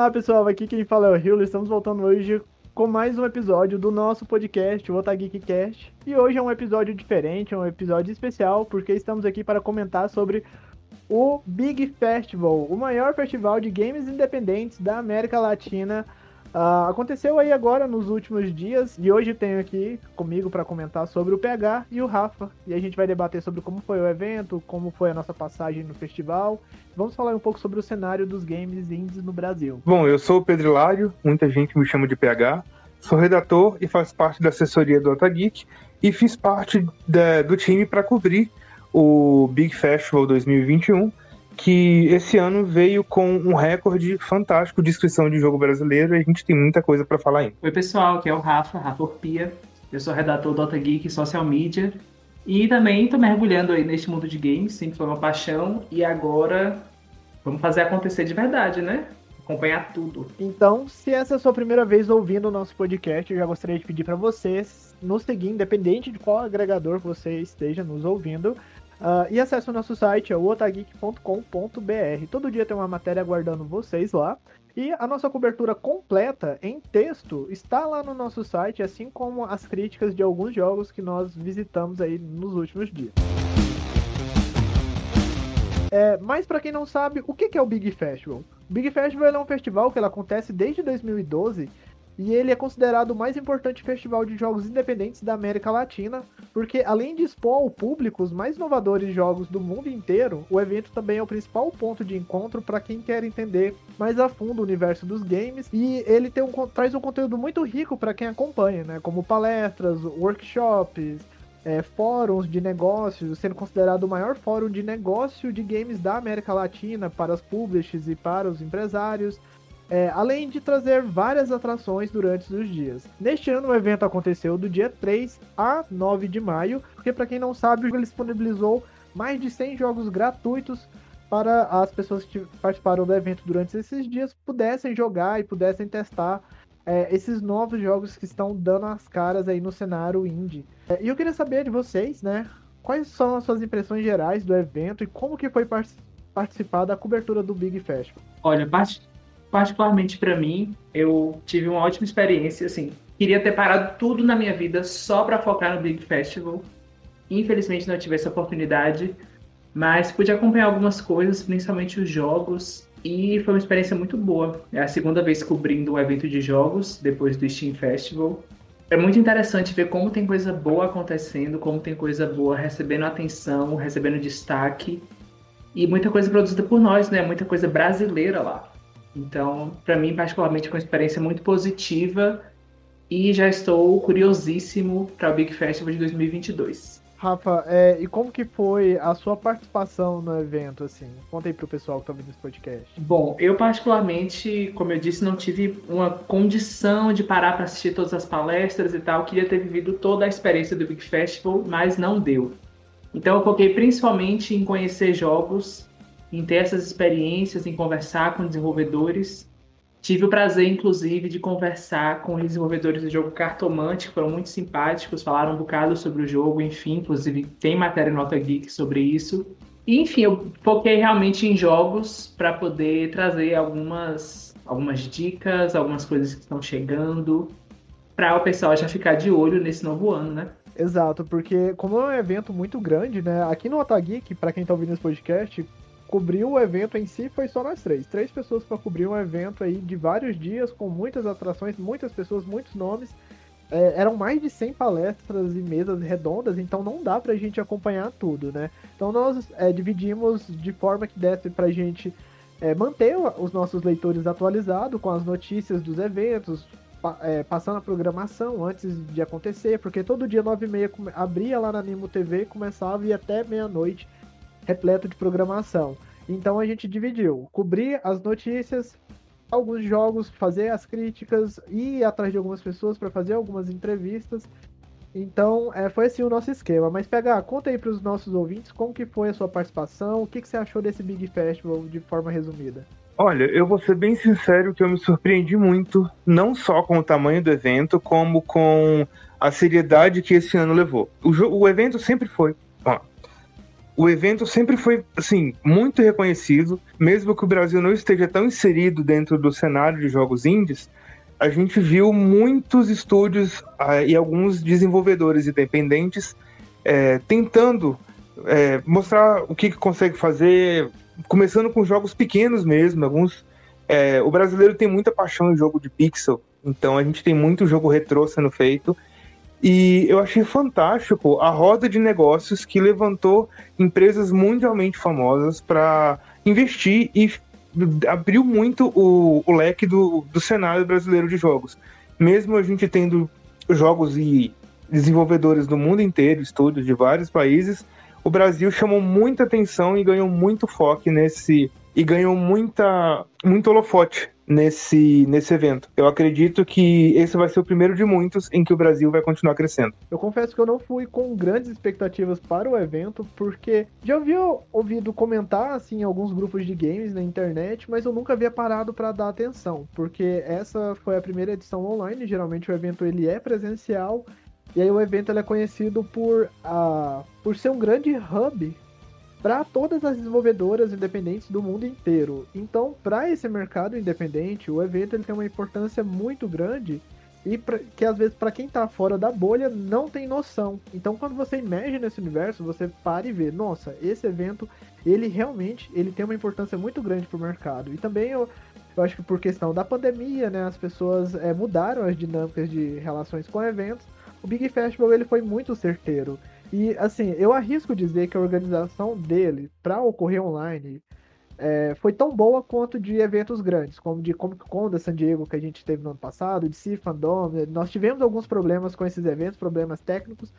Olá pessoal, aqui quem fala é o Rio. Estamos voltando hoje com mais um episódio do nosso podcast, o Otageekcast. E hoje é um episódio diferente, é um episódio especial, porque estamos aqui para comentar sobre o Big Festival, o maior festival de games independentes da América Latina Uh, aconteceu aí agora nos últimos dias e hoje tenho aqui comigo para comentar sobre o PH e o Rafa. E a gente vai debater sobre como foi o evento, como foi a nossa passagem no festival. Vamos falar um pouco sobre o cenário dos games indies no Brasil. Bom, eu sou o Pedro Hilário, muita gente me chama de PH. Sou redator e faço parte da assessoria do Otageek e fiz parte da, do time para cobrir o Big Festival 2021 que esse ano veio com um recorde fantástico de inscrição de jogo brasileiro e a gente tem muita coisa para falar ainda. Oi, pessoal, aqui é o Rafa, Rafa Orpia. Eu sou redator do Dota Geek Social Media e também estou mergulhando aí neste mundo de games, sempre foi uma paixão e agora vamos fazer acontecer de verdade, né? Acompanhar tudo. Então, se essa é a sua primeira vez ouvindo o nosso podcast, eu já gostaria de pedir para vocês nos seguir, independente de qual agregador você esteja nos ouvindo, Uh, e acesse o nosso site, é o otageek.com.br. Todo dia tem uma matéria aguardando vocês lá. E a nossa cobertura completa em texto está lá no nosso site, assim como as críticas de alguns jogos que nós visitamos aí nos últimos dias. É, mas para quem não sabe, o que é o Big Festival? O Big Festival é um festival que acontece desde 2012 e ele é considerado o mais importante festival de jogos independentes da América Latina, porque além de expor ao público os mais inovadores jogos do mundo inteiro, o evento também é o principal ponto de encontro para quem quer entender mais a fundo o universo dos games e ele tem um, traz um conteúdo muito rico para quem acompanha, né? Como palestras, workshops, é, fóruns de negócios, sendo considerado o maior fórum de negócio de games da América Latina para os publishers e para os empresários. É, além de trazer várias atrações durante os dias. Neste ano, o evento aconteceu do dia 3 a 9 de maio, porque, para quem não sabe, ele disponibilizou mais de 100 jogos gratuitos para as pessoas que participaram do evento durante esses dias pudessem jogar e pudessem testar é, esses novos jogos que estão dando as caras aí no cenário indie. É, e eu queria saber de vocês, né? Quais são as suas impressões gerais do evento e como que foi participar da cobertura do Big Festival? Olha, parte particularmente para mim, eu tive uma ótima experiência, assim, queria ter parado tudo na minha vida só para focar no Big Festival. Infelizmente não tive essa oportunidade, mas pude acompanhar algumas coisas, principalmente os jogos, e foi uma experiência muito boa. É a segunda vez cobrindo um evento de jogos depois do Steam Festival. É muito interessante ver como tem coisa boa acontecendo, como tem coisa boa recebendo atenção, recebendo destaque. E muita coisa produzida por nós, né? Muita coisa brasileira lá. Então, para mim, particularmente, foi uma experiência muito positiva e já estou curiosíssimo para o Big Festival de 2022. Rafa, é, e como que foi a sua participação no evento, assim? Conta aí pro pessoal que tá ouvindo esse podcast. Bom, eu particularmente, como eu disse, não tive uma condição de parar para assistir todas as palestras e tal. Queria ter vivido toda a experiência do Big Festival, mas não deu. Então eu foquei principalmente em conhecer jogos em ter essas experiências, em conversar com desenvolvedores. Tive o prazer, inclusive, de conversar com os desenvolvedores do jogo Cartomante, que foram muito simpáticos, falaram um bocado sobre o jogo, enfim, inclusive tem matéria Nota Geek sobre isso. E, enfim, eu foquei realmente em jogos para poder trazer algumas, algumas dicas, algumas coisas que estão chegando, para o pessoal já ficar de olho nesse novo ano, né? Exato, porque como é um evento muito grande, né? Aqui no Otageek, para quem está ouvindo esse podcast, cobrir o evento em si foi só nós três. Três pessoas para cobrir um evento aí de vários dias, com muitas atrações, muitas pessoas, muitos nomes. É, eram mais de 100 palestras e mesas redondas, então não dá pra gente acompanhar tudo, né? Então nós é, dividimos de forma que desse pra gente é, manter os nossos leitores atualizados com as notícias dos eventos, pa, é, passando a programação antes de acontecer, porque todo dia 9 e meia abria lá na Animo TV, começava e até meia-noite repleto de programação. Então a gente dividiu, cobrir as notícias, alguns jogos, fazer as críticas, ir atrás de algumas pessoas para fazer algumas entrevistas. Então, é, foi assim o nosso esquema. Mas pega, conta aí para os nossos ouvintes como que foi a sua participação, o que, que você achou desse Big Festival de forma resumida. Olha, eu vou ser bem sincero que eu me surpreendi muito, não só com o tamanho do evento, como com a seriedade que esse ano levou. O, o evento sempre foi o evento sempre foi, assim, muito reconhecido, mesmo que o Brasil não esteja tão inserido dentro do cenário de jogos indies, a gente viu muitos estúdios uh, e alguns desenvolvedores independentes é, tentando é, mostrar o que, que, consegue fazer, começando com jogos pequenos mesmo. Alguns, é, o brasileiro tem muita paixão em jogo de pixel, então a gente tem muito jogo retrô sendo feito. E eu achei fantástico a roda de negócios que levantou empresas mundialmente famosas para investir e abriu muito o, o leque do, do cenário brasileiro de jogos. Mesmo a gente tendo jogos e desenvolvedores do mundo inteiro, estúdios de vários países, o Brasil chamou muita atenção e ganhou muito foco nesse e ganhou muita muito holofote nesse, nesse evento. Eu acredito que esse vai ser o primeiro de muitos em que o Brasil vai continuar crescendo. Eu confesso que eu não fui com grandes expectativas para o evento, porque já havia ouvido comentar assim em alguns grupos de games na internet, mas eu nunca havia parado para dar atenção, porque essa foi a primeira edição online, geralmente o evento ele é presencial, e aí o evento ele é conhecido por, uh, por ser um grande hub para todas as desenvolvedoras independentes do mundo inteiro. Então, para esse mercado independente, o evento ele tem uma importância muito grande e pra, que às vezes para quem está fora da bolha não tem noção. Então, quando você emerge nesse universo, você para e vê, nossa, esse evento ele realmente ele tem uma importância muito grande para o mercado. E também eu, eu acho que por questão da pandemia, né, as pessoas é, mudaram as dinâmicas de relações com eventos. O Big Festival ele foi muito certeiro. E assim, eu arrisco dizer que a organização dele para ocorrer online é, foi tão boa quanto de eventos grandes, como de Comic Con da San Diego que a gente teve no ano passado, de Sea Fandom. Nós tivemos alguns problemas com esses eventos, problemas técnicos,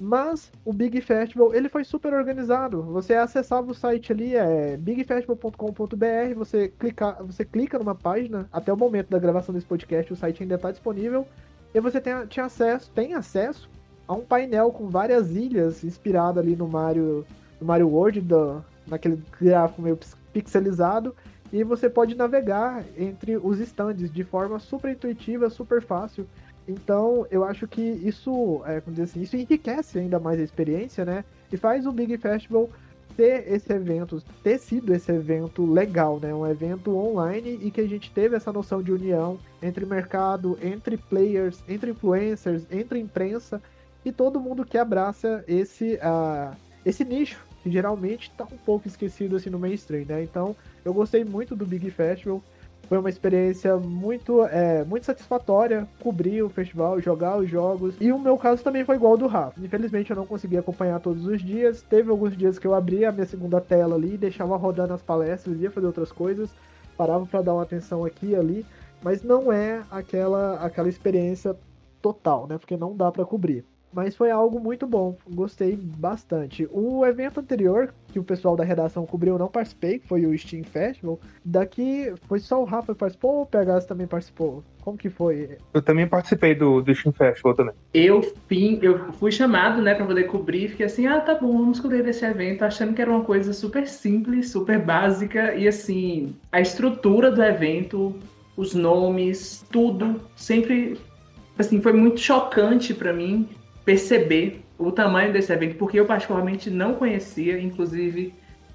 mas o Big Festival ele foi super organizado. Você acessava o site ali, é bigfestival.com.br, você clica, você clica numa página, até o momento da gravação desse podcast o site ainda está disponível, e você tem, tinha acesso, tem acesso a um painel com várias ilhas inspirado ali no Mario, no Mario World, do, naquele gráfico meio pixelizado, e você pode navegar entre os stands de forma super intuitiva, super fácil. Então, eu acho que isso, é, como dizer assim, isso enriquece ainda mais a experiência, né? E faz o Big Festival ter esse evento, ter sido esse evento legal, né? Um evento online e que a gente teve essa noção de união entre mercado, entre players, entre influencers, entre imprensa e todo mundo que abraça esse, uh, esse nicho, que geralmente está um pouco esquecido assim no mainstream, né? Então, eu gostei muito do Big Festival. Foi uma experiência muito, é, muito satisfatória cobrir o festival, jogar os jogos. E o meu caso também foi igual ao do Rafa. Infelizmente eu não consegui acompanhar todos os dias. Teve alguns dias que eu abria a minha segunda tela ali, deixava rodando as palestras, ia fazer outras coisas, parava para dar uma atenção aqui e ali. Mas não é aquela, aquela experiência total, né? Porque não dá para cobrir mas foi algo muito bom, gostei bastante. O evento anterior, que o pessoal da redação cobriu, eu não participei, que foi o Steam Festival. Daqui foi só o Rafa que participou ou o Pegasus também participou? Como que foi? Eu também participei do, do Steam Festival também. Eu, fim, eu fui chamado, né, pra poder cobrir, fiquei assim, ah, tá bom, vamos cobrir esse evento, achando que era uma coisa super simples, super básica, e assim, a estrutura do evento, os nomes, tudo, sempre, assim, foi muito chocante para mim, perceber o tamanho desse evento, porque eu particularmente não conhecia, inclusive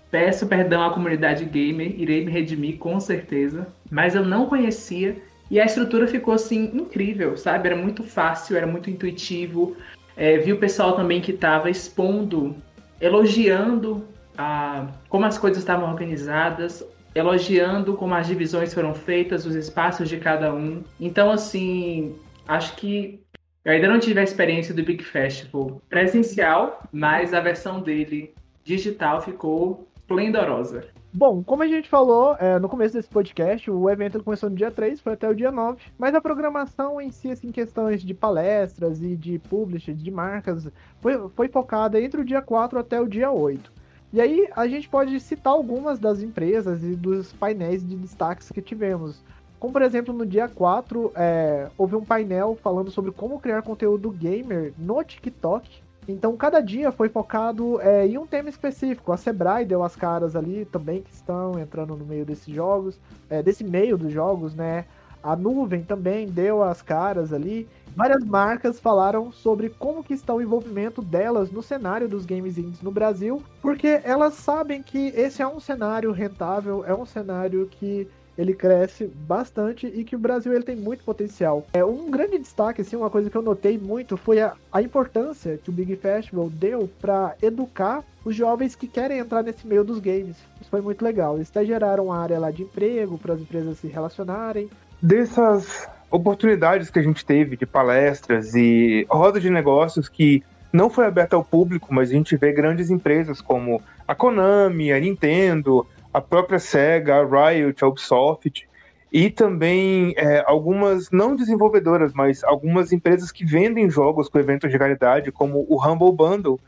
peço perdão à comunidade gamer, irei me redimir com certeza, mas eu não conhecia e a estrutura ficou assim incrível, sabe? Era muito fácil, era muito intuitivo. É, vi o pessoal também que estava expondo, elogiando a, como as coisas estavam organizadas, elogiando como as divisões foram feitas, os espaços de cada um. Então, assim, acho que eu ainda não tive a experiência do Big Festival presencial, mas a versão dele digital ficou esplendorosa. Bom, como a gente falou é, no começo desse podcast, o evento começou no dia 3, foi até o dia 9, mas a programação em si, assim, questões de palestras e de publishers, de marcas, foi, foi focada entre o dia 4 até o dia 8. E aí a gente pode citar algumas das empresas e dos painéis de destaques que tivemos. Como, por exemplo, no dia 4, é, houve um painel falando sobre como criar conteúdo gamer no TikTok. Então, cada dia foi focado é, em um tema específico. A Sebrae deu as caras ali também, que estão entrando no meio desses jogos, é, desse meio dos jogos, né? A nuvem também deu as caras ali. Várias marcas falaram sobre como que está o envolvimento delas no cenário dos games indies no Brasil, porque elas sabem que esse é um cenário rentável, é um cenário que ele cresce bastante e que o Brasil ele tem muito potencial. É um grande destaque, assim, uma coisa que eu notei muito foi a, a importância que o Big Festival deu para educar os jovens que querem entrar nesse meio dos games. Isso foi muito legal. Eles até geraram uma área lá de emprego para as empresas se relacionarem. Dessas oportunidades que a gente teve de palestras e rodas de negócios que não foi aberta ao público, mas a gente vê grandes empresas como a Konami, a Nintendo, a própria SEGA, a Riot, a Ubisoft, e também é, algumas, não desenvolvedoras, mas algumas empresas que vendem jogos com eventos de caridade, como o Humble Bundle,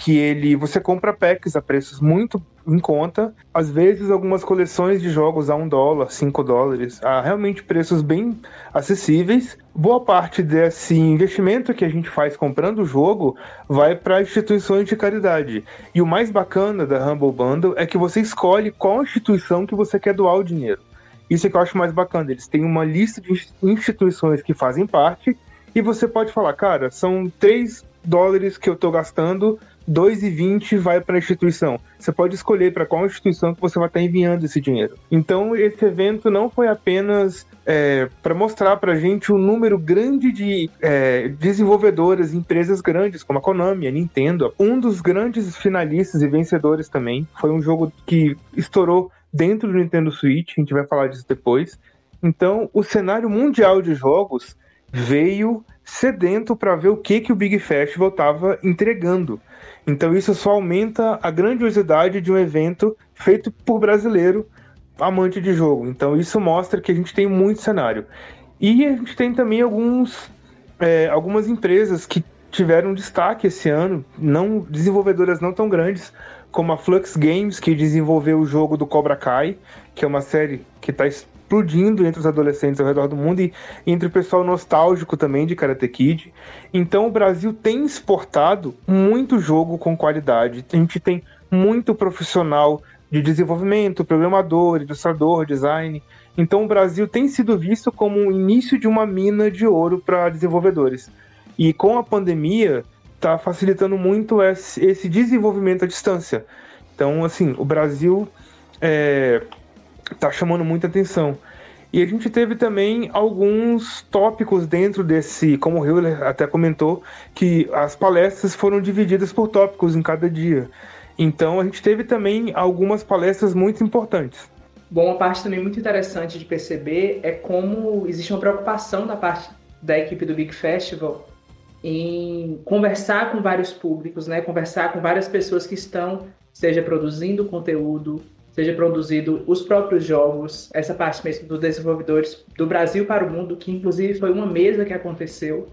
que ele você compra packs a preços muito em conta, às vezes algumas coleções de jogos a um dólar, cinco dólares, a realmente preços bem acessíveis. Boa parte desse investimento que a gente faz comprando o jogo vai para instituições de caridade. E o mais bacana da Humble Bundle é que você escolhe qual instituição que você quer doar o dinheiro. Isso é que eu acho mais bacana. Eles têm uma lista de instituições que fazem parte e você pode falar, cara, são 3 dólares que eu estou gastando 2,20 vai para a instituição. Você pode escolher para qual instituição que você vai estar enviando esse dinheiro. Então, esse evento não foi apenas é, para mostrar para a gente um número grande de é, desenvolvedoras, empresas grandes, como a Konami, a Nintendo. Um dos grandes finalistas e vencedores também foi um jogo que estourou dentro do Nintendo Switch, a gente vai falar disso depois. Então, o cenário mundial de jogos veio sedento para ver o que, que o Big Festival estava entregando. Então isso só aumenta a grandiosidade de um evento feito por brasileiro amante de jogo. Então isso mostra que a gente tem muito cenário. E a gente tem também alguns, é, algumas empresas que tiveram destaque esse ano, não desenvolvedoras não tão grandes, como a Flux Games, que desenvolveu o jogo do Cobra Kai, que é uma série que está explodindo entre os adolescentes ao redor do mundo e entre o pessoal nostálgico também de Karate Kid. Então o Brasil tem exportado muito jogo com qualidade. A gente tem muito profissional de desenvolvimento, programador, ilustrador, design. Então o Brasil tem sido visto como o início de uma mina de ouro para desenvolvedores. E com a pandemia está facilitando muito esse, desenvolvimento à distância. Então, assim, o Brasil é, tá chamando muita atenção. E a gente teve também alguns tópicos dentro desse, como o Hiller até comentou, que as palestras foram divididas por tópicos em cada dia. Então a gente teve também algumas palestras muito importantes. Bom, uma parte também muito interessante de perceber é como existe uma preocupação da parte da equipe do Big Festival em conversar com vários públicos, né? Conversar com várias pessoas que estão, seja produzindo conteúdo, seja produzido os próprios jogos, essa parte mesmo dos desenvolvedores do Brasil para o mundo, que inclusive foi uma mesa que aconteceu,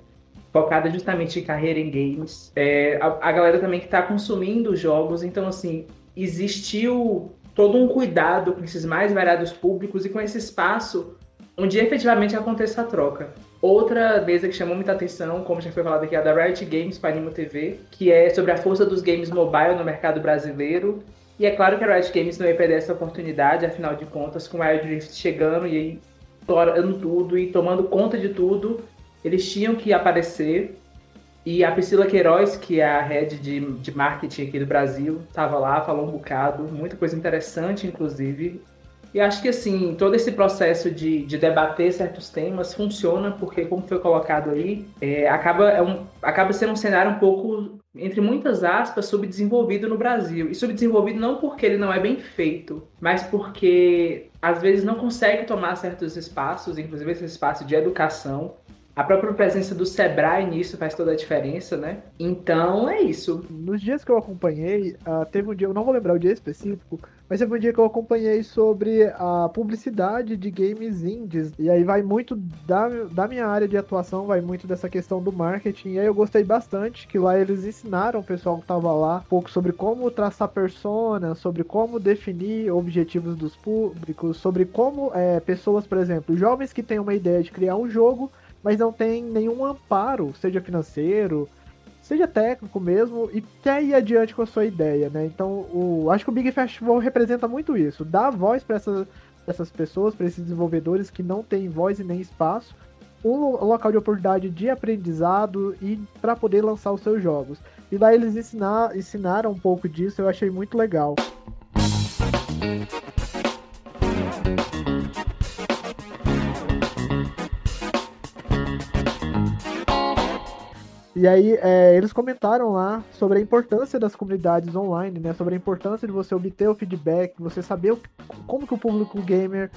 focada justamente em carreira em games. É, a, a, galera também que está consumindo os jogos, então assim, existiu todo um cuidado com esses mais variados públicos e com esse espaço onde efetivamente acontece a troca. Outra mesa que chamou muita atenção, como já foi falado aqui, é a da Riot Games para Animo TV, que é sobre a força dos games mobile no mercado brasileiro e é claro que a Riot Games não ia perder essa oportunidade, afinal de contas, com o Wild Rift chegando e aí torando tudo e tomando conta de tudo, eles tinham que aparecer. E a Priscila Queiroz, que é a head de, de marketing aqui do Brasil, estava lá, falou um bocado, muita coisa interessante, inclusive. E acho que assim, todo esse processo de, de debater certos temas funciona porque, como foi colocado aí, é, acaba, é um, acaba sendo um cenário um pouco, entre muitas aspas, subdesenvolvido no Brasil. E subdesenvolvido não porque ele não é bem feito, mas porque às vezes não consegue tomar certos espaços, inclusive esse espaço de educação, a própria presença do Sebrae nisso faz toda a diferença, né? Então é isso. Nos dias que eu acompanhei, uh, teve um dia, eu não vou lembrar o dia específico, mas teve um dia que eu acompanhei sobre a publicidade de games indies. E aí vai muito da, da minha área de atuação, vai muito dessa questão do marketing. E aí eu gostei bastante que lá eles ensinaram o pessoal que tava lá um pouco sobre como traçar persona, sobre como definir objetivos dos públicos, sobre como é, pessoas, por exemplo, jovens que têm uma ideia de criar um jogo mas não tem nenhum amparo, seja financeiro, seja técnico mesmo, e quer ir adiante com a sua ideia, né? Então, o, acho que o Big Festival representa muito isso, dá voz para essas essas pessoas, para esses desenvolvedores que não têm voz e nem espaço, um local de oportunidade de aprendizado e para poder lançar os seus jogos. E lá eles ensinar, ensinaram um pouco disso, eu achei muito legal. E aí é, eles comentaram lá sobre a importância das comunidades online, né? Sobre a importância de você obter o feedback, você saber o, como que o público gamer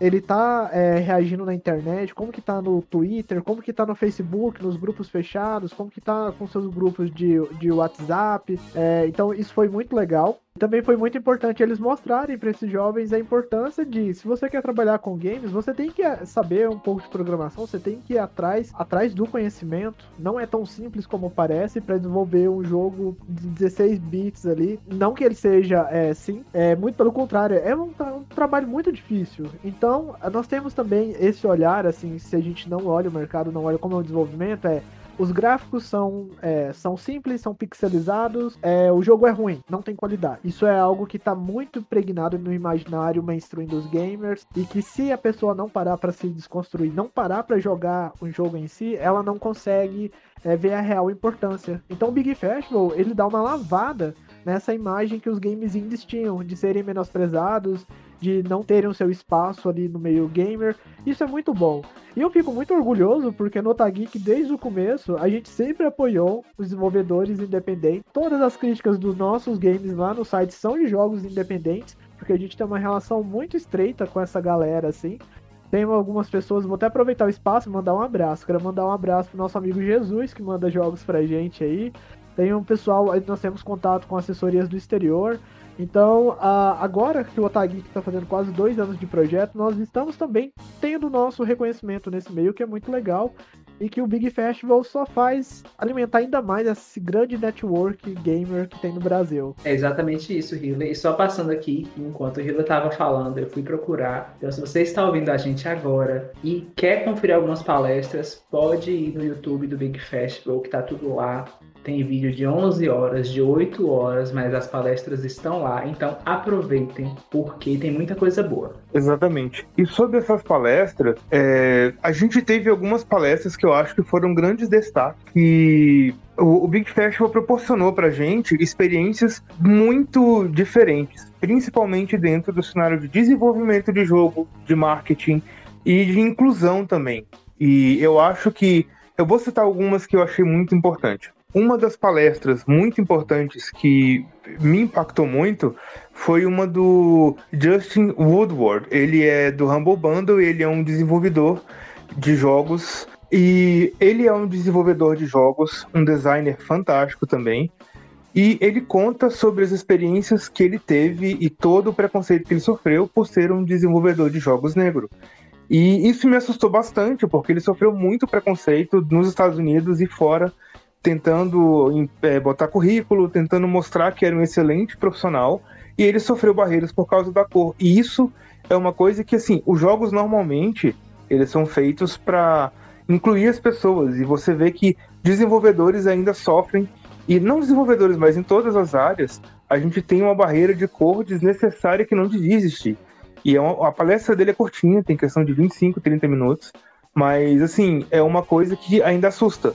ele tá é, reagindo na internet, como que tá no Twitter, como que tá no Facebook, nos grupos fechados, como que tá com seus grupos de, de WhatsApp. É, então isso foi muito legal. Também foi muito importante eles mostrarem para esses jovens a importância de, se você quer trabalhar com games, você tem que eh, saber um pouco de programação, você tem que ir atrás, atrás do conhecimento. Não é tão simples como parece para desenvolver um jogo de 16 bits ali. Não que ele seja, é, sim, é muito pelo contrário, é um, um trabalho muito difícil. Então, nós temos também esse olhar, assim, se a gente não olha o mercado, não olha como é o desenvolvimento, é os gráficos são, é, são simples, são pixelizados, é, o jogo é ruim, não tem qualidade. Isso é algo que está muito impregnado no imaginário mainstream dos gamers e que se a pessoa não parar para se desconstruir, não parar para jogar o jogo em si, ela não consegue é, ver a real importância. Então o Big Festival, ele dá uma lavada nessa imagem que os games indies tinham de serem menosprezados, de não terem o seu espaço ali no meio gamer. Isso é muito bom. E eu fico muito orgulhoso porque no Otageek, desde o começo, a gente sempre apoiou os desenvolvedores independentes. Todas as críticas dos nossos games lá no site são de jogos independentes, porque a gente tem uma relação muito estreita com essa galera, assim. Tem algumas pessoas, vou até aproveitar o espaço e mandar um abraço. Quero mandar um abraço pro nosso amigo Jesus, que manda jogos pra gente aí. Tem um pessoal, nós temos contato com assessorias do exterior. Então, agora que o Otagui está fazendo quase dois anos de projeto, nós estamos também tendo nosso reconhecimento nesse meio, que é muito legal, e que o Big Festival só faz alimentar ainda mais esse grande network gamer que tem no Brasil. É exatamente isso, Hila. E só passando aqui, enquanto o Hila estava falando, eu fui procurar. Então, se você está ouvindo a gente agora e quer conferir algumas palestras, pode ir no YouTube do Big Festival, que está tudo lá tem vídeo de 11 horas, de 8 horas, mas as palestras estão lá, então aproveitem, porque tem muita coisa boa. Exatamente. E sobre essas palestras, é, a gente teve algumas palestras que eu acho que foram grandes destaques e o, Big Festival proporcionou pra gente experiências muito diferentes, principalmente dentro do cenário de desenvolvimento de jogo, de marketing e de inclusão também. E eu acho que eu vou citar algumas que eu achei muito importante. Uma das palestras muito importantes que me impactou muito foi uma do Justin Woodward. Ele é do Humble Bundle, ele é um desenvolvedor de jogos e ele é um desenvolvedor de jogos, um designer fantástico também. E ele conta sobre as experiências que ele teve e todo o preconceito que ele sofreu por ser um desenvolvedor de jogos negro. E isso me assustou bastante, porque ele sofreu muito preconceito nos Estados Unidos e fora tentando é, botar currículo, tentando mostrar que era um excelente profissional, e ele sofreu barreiras por causa da cor. E isso é uma coisa que, assim, os jogos normalmente eles são feitos para incluir as pessoas, e você vê que desenvolvedores ainda sofrem, e não desenvolvedores, mas em todas as áreas, a gente tem uma barreira de cor desnecessária que não devia existir. E é uma, a palestra dele é curtinha, tem questão de 25, 30 minutos, mas assim, é uma coisa que ainda assusta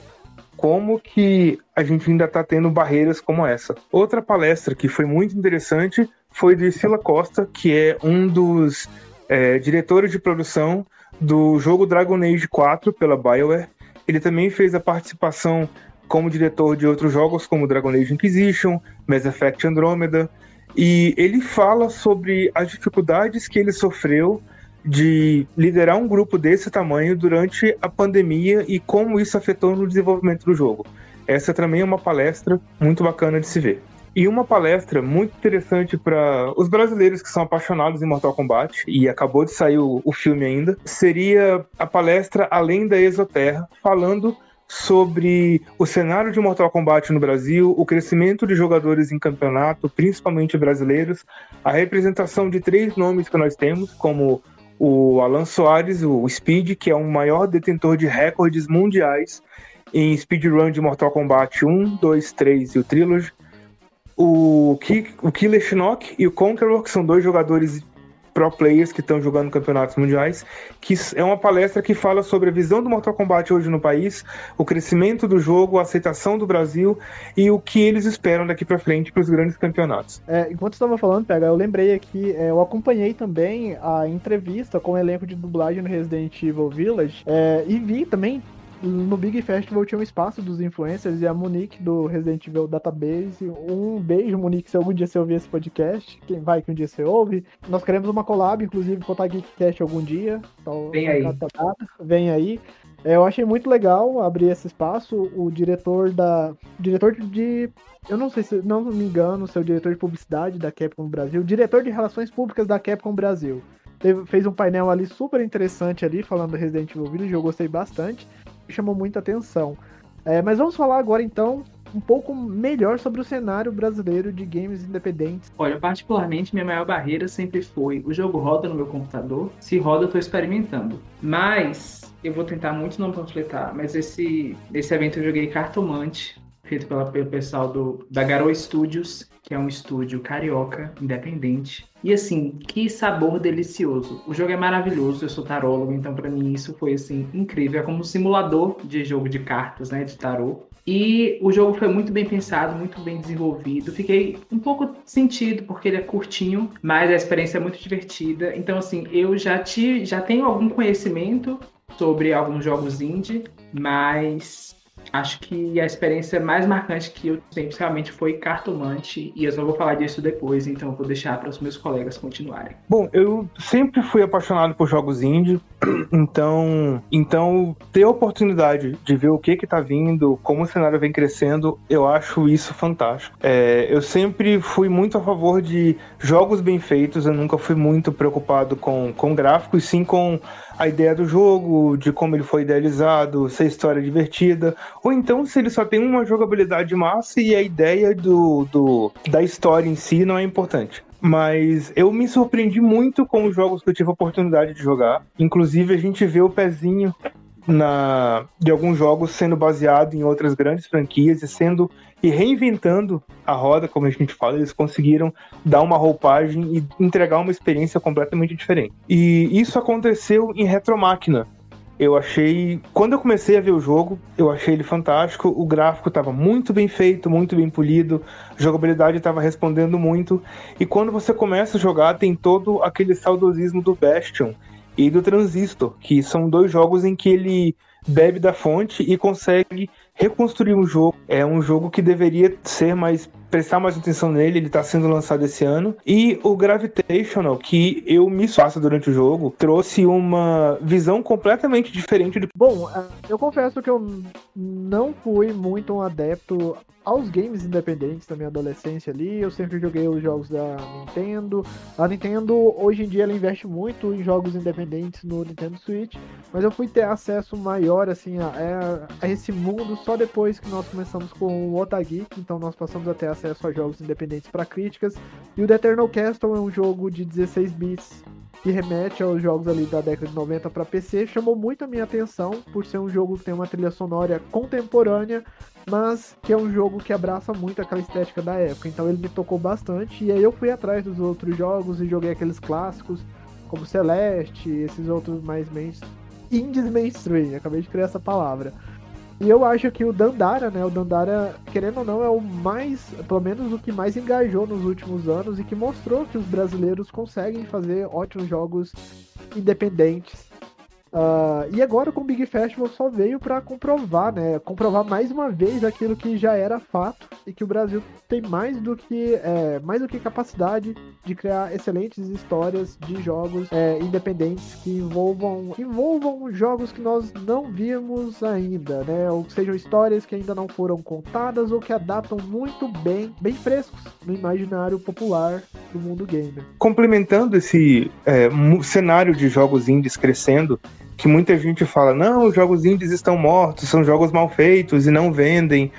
como que a gente ainda está tendo barreiras como essa. Outra palestra que foi muito interessante foi de Sila Costa, que é um dos é, diretores de produção do jogo Dragon Age 4 pela BioWare. Ele também fez a participação como diretor de outros jogos como Dragon Age Inquisition, Mass Effect Andromeda, e ele fala sobre as dificuldades que ele sofreu de liderar um grupo desse tamanho durante a pandemia e como isso afetou no desenvolvimento do jogo. Essa também é uma palestra muito bacana de se ver. E uma palestra muito interessante para os brasileiros que são apaixonados em Mortal Kombat, e acabou de sair o, o filme ainda, seria a palestra Além da Exoterra, falando sobre o cenário de Mortal Kombat no Brasil, o crescimento de jogadores em campeonato, principalmente brasileiros, a representação de três nomes que nós temos, como o Alan Soares, o Speed, que é o maior detentor de recordes mundiais em speedrun de Mortal Kombat 1, 2, 3 e o Trilogy. O, Ki, o Killer Shinnok e o Conqueror, que são dois jogadores pro players que estão jogando campeonatos mundiais, que é uma palestra que fala sobre a visão do Mortal Kombat hoje no país, o crescimento do jogo, a aceitação do Brasil e o que eles esperam daqui para frente para os grandes campeonatos. É, enquanto estava falando, pega, eu lembrei aqui, é, eu acompanhei também a entrevista com o elenco de dublagem no Resident Evil Village é, e vi também no Big Festival tinha um espaço dos influencers e a Monique do Resident Evil Database. Um beijo, Monique, se algum dia você ouvir esse podcast. Quem vai que um dia você ouve. Nós queremos uma collab, inclusive, com o Geekcast algum dia. Então, Vem aí. Vem aí. É, eu achei muito legal abrir esse espaço. O diretor da. Diretor de. Eu não sei se não me engano, se é o diretor de publicidade da Capcom Brasil. Diretor de Relações Públicas da Capcom Brasil. Teve, fez um painel ali super interessante ali, falando do Resident Evil Village, eu gostei bastante chamou muita atenção. É, mas vamos falar agora então um pouco melhor sobre o cenário brasileiro de games independentes. Olha, particularmente minha maior barreira sempre foi o jogo roda no meu computador, se roda eu estou experimentando. Mas eu vou tentar muito não panfletar, mas esse, esse evento eu joguei Cartomante, feito pela, pelo pessoal do, da Garou Studios, que é um estúdio carioca, independente. E assim, que sabor delicioso. O jogo é maravilhoso, eu sou tarólogo, então para mim isso foi assim incrível. É como um simulador de jogo de cartas, né, de tarô. E o jogo foi muito bem pensado, muito bem desenvolvido. Fiquei um pouco sentido porque ele é curtinho, mas a experiência é muito divertida. Então assim, eu já tive, já tenho algum conhecimento sobre alguns jogos indie, mas acho que a experiência mais marcante que eu sempre realmente foi cartomante e eu só vou falar disso depois, então vou deixar para os meus colegas continuarem. Bom, eu sempre fui apaixonado por jogos indie, então, então ter a oportunidade de ver o que que tá vindo, como o cenário vem crescendo, eu acho isso fantástico. É, eu sempre fui muito a favor de jogos bem feitos, eu nunca fui muito preocupado com, com gráficos, sim com a ideia do jogo, de como ele foi idealizado, se a história é divertida, ou então se ele só tem uma jogabilidade massa e a ideia do, do da história em si não é importante. Mas eu me surpreendi muito com os jogos que eu tive a oportunidade de jogar. Inclusive, a gente vê o pezinho na, de alguns jogos sendo baseado em outras grandes franquias e sendo e reinventando a roda, como a gente fala, eles conseguiram dar uma roupagem e entregar uma experiência completamente diferente. E isso aconteceu em Retromáquina. Eu achei, quando eu comecei a ver o jogo, eu achei ele fantástico. O gráfico estava muito bem feito, muito bem polido, a jogabilidade estava respondendo muito. E quando você começa a jogar, tem todo aquele saudosismo do Bastion e do Transistor, que são dois jogos em que ele bebe da fonte e consegue reconstruir um jogo. É um jogo que deveria ser mais prestar mais atenção nele, ele está sendo lançado esse ano. E o Gravitational, que eu me faço durante o jogo, trouxe uma visão completamente diferente do. Bom, é, eu confesso que eu não fui muito um adepto aos games independentes da minha adolescência ali. Eu sempre joguei os jogos da Nintendo. A Nintendo, hoje em dia, ela investe muito em jogos independentes no Nintendo Switch. Mas eu fui ter acesso maior, assim, a, a esse mundo só depois que nós começamos com o Otageek. Então nós passamos a ter acesso a jogos independentes para críticas. E o The Eternal Castle é um jogo de 16 bits que remete aos jogos ali da década de 90 para PC, chamou muito a minha atenção por ser um jogo que tem uma trilha sonora contemporânea, mas que é um jogo que abraça muito aquela estética da época. Então ele me tocou bastante e aí eu fui atrás dos outros jogos e joguei aqueles clássicos como Celeste, esses outros mais indies mainstream, acabei de criar essa palavra. E eu acho que o Dandara, né? O Dandara, querendo ou não, é o mais, pelo menos o que mais engajou nos últimos anos e que mostrou que os brasileiros conseguem fazer ótimos jogos independentes Uh, e agora com o Big Festival só veio para comprovar, né? Comprovar mais uma vez aquilo que já era fato e que o Brasil tem mais do que é, mais do que capacidade de criar excelentes histórias de jogos é, independentes que envolvam envolvam jogos que nós não vimos ainda, né? Ou sejam histórias que ainda não foram contadas ou que adaptam muito bem, bem frescos no imaginário popular do mundo gamer. Complementando esse é, cenário de jogos indies crescendo que muita gente fala: não, os jogos indies estão mortos, são jogos mal feitos e não vendem.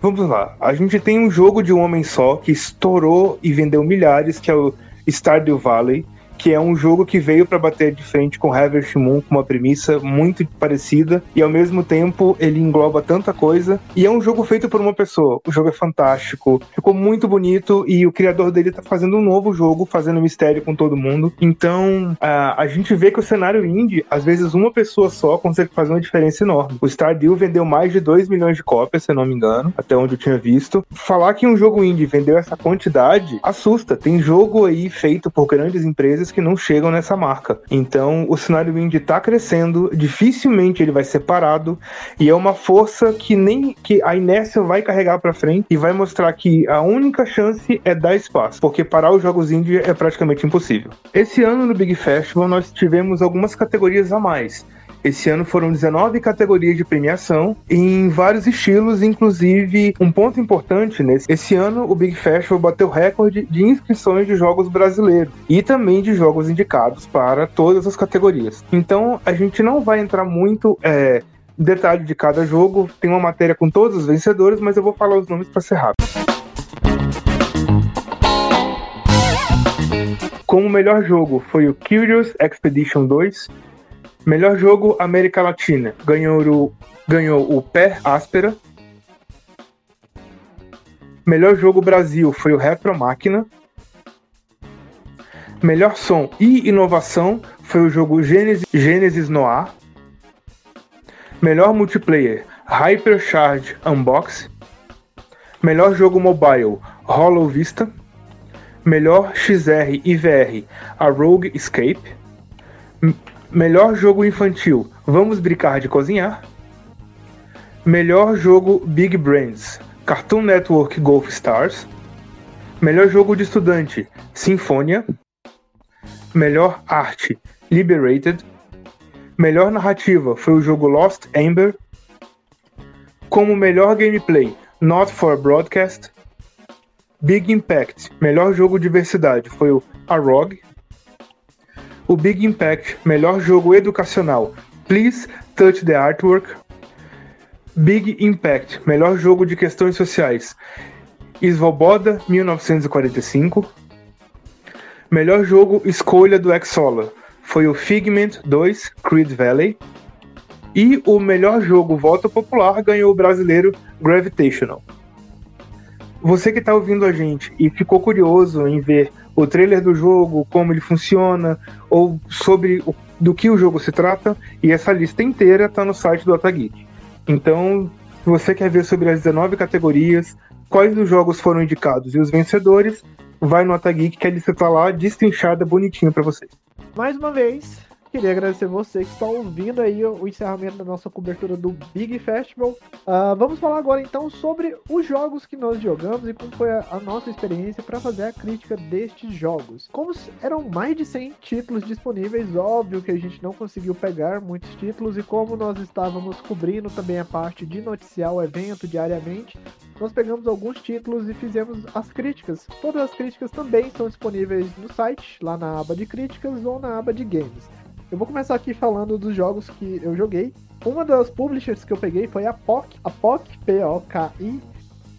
Vamos lá, a gente tem um jogo de um homem só que estourou e vendeu milhares, que é o Stardew Valley, que é um jogo que veio para bater de frente com Harvest Moon com uma premissa muito parecida e ao mesmo tempo ele engloba tanta coisa e é um jogo feito por uma pessoa. O jogo é fantástico, ficou muito bonito e o criador dele tá fazendo um novo jogo, fazendo mistério com todo mundo. Então, a, a gente vê que o cenário indie, às vezes uma pessoa só consegue fazer uma diferença enorme. O Stardew vendeu mais de 2 milhões de cópias, se não me engano, até onde eu tinha visto. Falar que um jogo indie vendeu essa quantidade assusta. Tem jogo aí feito por grandes empresas que não chegam nessa marca. Então, o cenário indie tá crescendo, dificilmente ele vai ser parado e é uma força que nem que a inércia vai carregar para frente e vai mostrar que a única chance é dar espaço, porque parar os jogos indie é praticamente impossível. Esse ano no Big Festival nós tivemos algumas categorias a mais. Esse ano foram 19 categorias de premiação em vários estilos, inclusive um ponto importante nesse. Esse ano o Big Festival bateu recorde de inscrições de jogos brasileiros e também de jogos indicados para todas as categorias. Então a gente não vai entrar muito é, detalhe de cada jogo. Tem uma matéria com todos os vencedores, mas eu vou falar os nomes para ser rápido. Como melhor jogo foi o Curious Expedition 2, Melhor jogo América Latina. Ganhou o, ganhou o Pé Áspera. Melhor jogo Brasil foi o Retro Máquina. Melhor som e inovação foi o jogo Genesis, Genesis Noir. Melhor multiplayer Hypercharge Unbox. Melhor jogo mobile Hollow Vista. Melhor XR e VR A Rogue Escape. Melhor jogo infantil: Vamos Brincar de Cozinhar. Melhor jogo Big Brains: Cartoon Network Golf Stars. Melhor jogo de estudante: Sinfonia. Melhor arte: Liberated. Melhor narrativa foi o jogo Lost Amber. Como melhor gameplay: Not for Broadcast. Big Impact: melhor jogo diversidade foi o Arog o Big Impact Melhor Jogo Educacional Please Touch the Artwork. Big Impact Melhor Jogo de Questões Sociais Svoboda 1945. Melhor jogo escolha do Exola foi o Figment 2 Creed Valley. E o melhor jogo voto popular ganhou o brasileiro Gravitational. Você que está ouvindo a gente e ficou curioso em ver o trailer do jogo, como ele funciona, ou sobre o, do que o jogo se trata, e essa lista inteira está no site do Atageek. Então, se você quer ver sobre as 19 categorias, quais dos jogos foram indicados e os vencedores, vai no Atageek que a lista está lá, destrinchada, bonitinha para vocês. Mais uma vez, Queria agradecer você que está ouvindo aí o encerramento da nossa cobertura do Big Festival. Uh, vamos falar agora então sobre os jogos que nós jogamos e como foi a, a nossa experiência para fazer a crítica destes jogos. Como eram mais de 100 títulos disponíveis, óbvio que a gente não conseguiu pegar muitos títulos e como nós estávamos cobrindo também a parte de noticiar o evento diariamente, nós pegamos alguns títulos e fizemos as críticas. Todas as críticas também estão disponíveis no site, lá na aba de críticas ou na aba de games. Eu vou começar aqui falando dos jogos que eu joguei. Uma das publishers que eu peguei foi a POC, a POC, P-O-K-I.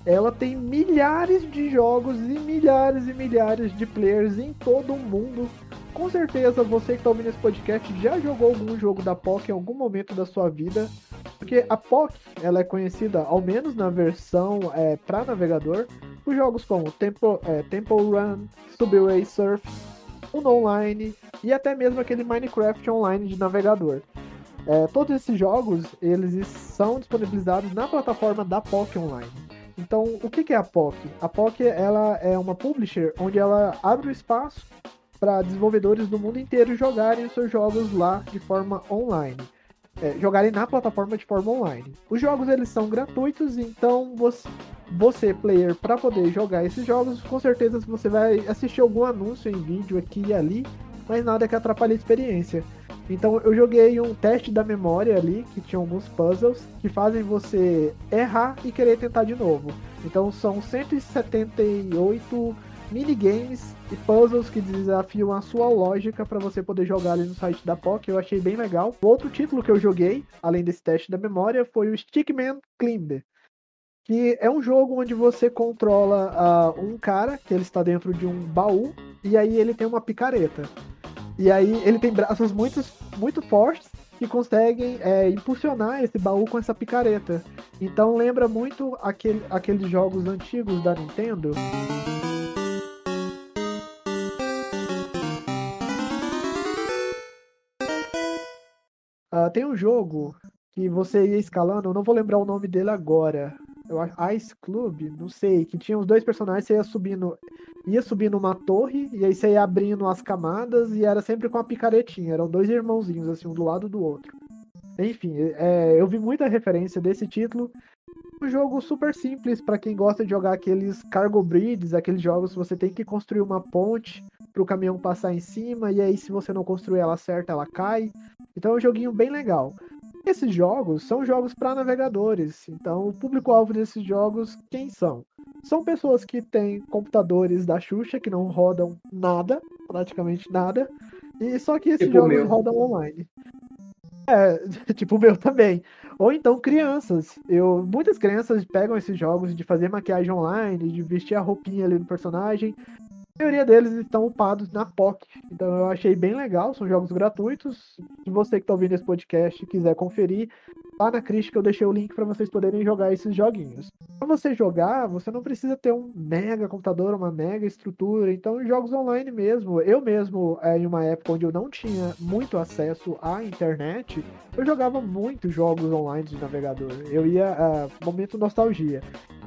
Ela tem milhares de jogos e milhares e milhares de players em todo o mundo. Com certeza você que está ouvindo esse podcast já jogou algum jogo da POC em algum momento da sua vida. Porque a POC ela é conhecida, ao menos na versão é, para navegador, por jogos como Temple, é, Temple Run, Subway Surf, Uno Online e até mesmo aquele Minecraft Online de navegador. É, todos esses jogos eles são disponibilizados na plataforma da POC Online. Então, o que, é a POC? A POC ela é uma publisher onde ela abre o espaço para desenvolvedores do mundo inteiro jogarem os seus jogos lá de forma online. É, jogarem na plataforma de forma online. Os jogos eles são gratuitos, então você, você player, para poder jogar esses jogos, com certeza você vai assistir algum anúncio em vídeo aqui e ali, mas nada que atrapalhe a experiência. Então eu joguei um teste da memória ali, que tinha alguns puzzles que fazem você errar e querer tentar de novo. Então são 178 minigames e puzzles que desafiam a sua lógica para você poder jogar ali no site da POC. Eu achei bem legal. Outro título que eu joguei, além desse teste da memória, foi o Stickman Climber que é um jogo onde você controla uh, um cara que ele está dentro de um baú e aí ele tem uma picareta. E aí ele tem braços muito, muito fortes que conseguem é, impulsionar esse baú com essa picareta. Então lembra muito aquele, aqueles jogos antigos da Nintendo. Uh, tem um jogo que você ia escalando, eu não vou lembrar o nome dele agora. Eu acho Ice Club, não sei, que tinha os dois personagens, você ia subindo, ia subindo uma torre, e aí você ia abrindo as camadas, e era sempre com a picaretinha, eram dois irmãozinhos, assim, um do lado do outro. Enfim, é, eu vi muita referência desse título. Um jogo super simples para quem gosta de jogar aqueles cargo bridges, aqueles jogos que você tem que construir uma ponte para o caminhão passar em cima, e aí se você não construir ela certa, ela cai. Então é um joguinho bem legal. Esses jogos são jogos para navegadores, então o público-alvo desses jogos, quem são? São pessoas que têm computadores da Xuxa que não rodam nada, praticamente nada, e só que esses tipo jogos rodam online. É, tipo o meu também. Ou então crianças. Eu, muitas crianças pegam esses jogos de fazer maquiagem online, de vestir a roupinha ali no personagem, maioria deles estão upados na POC. Então eu achei bem legal, são jogos gratuitos. Se você que está ouvindo esse podcast quiser conferir, lá na crítica eu deixei o link para vocês poderem jogar esses joguinhos. Para você jogar, você não precisa ter um mega computador, uma mega estrutura. Então jogos online mesmo. Eu mesmo, é, em uma época onde eu não tinha muito acesso à internet, eu jogava muitos jogos online de navegador. Eu ia, uh, momento nostalgia.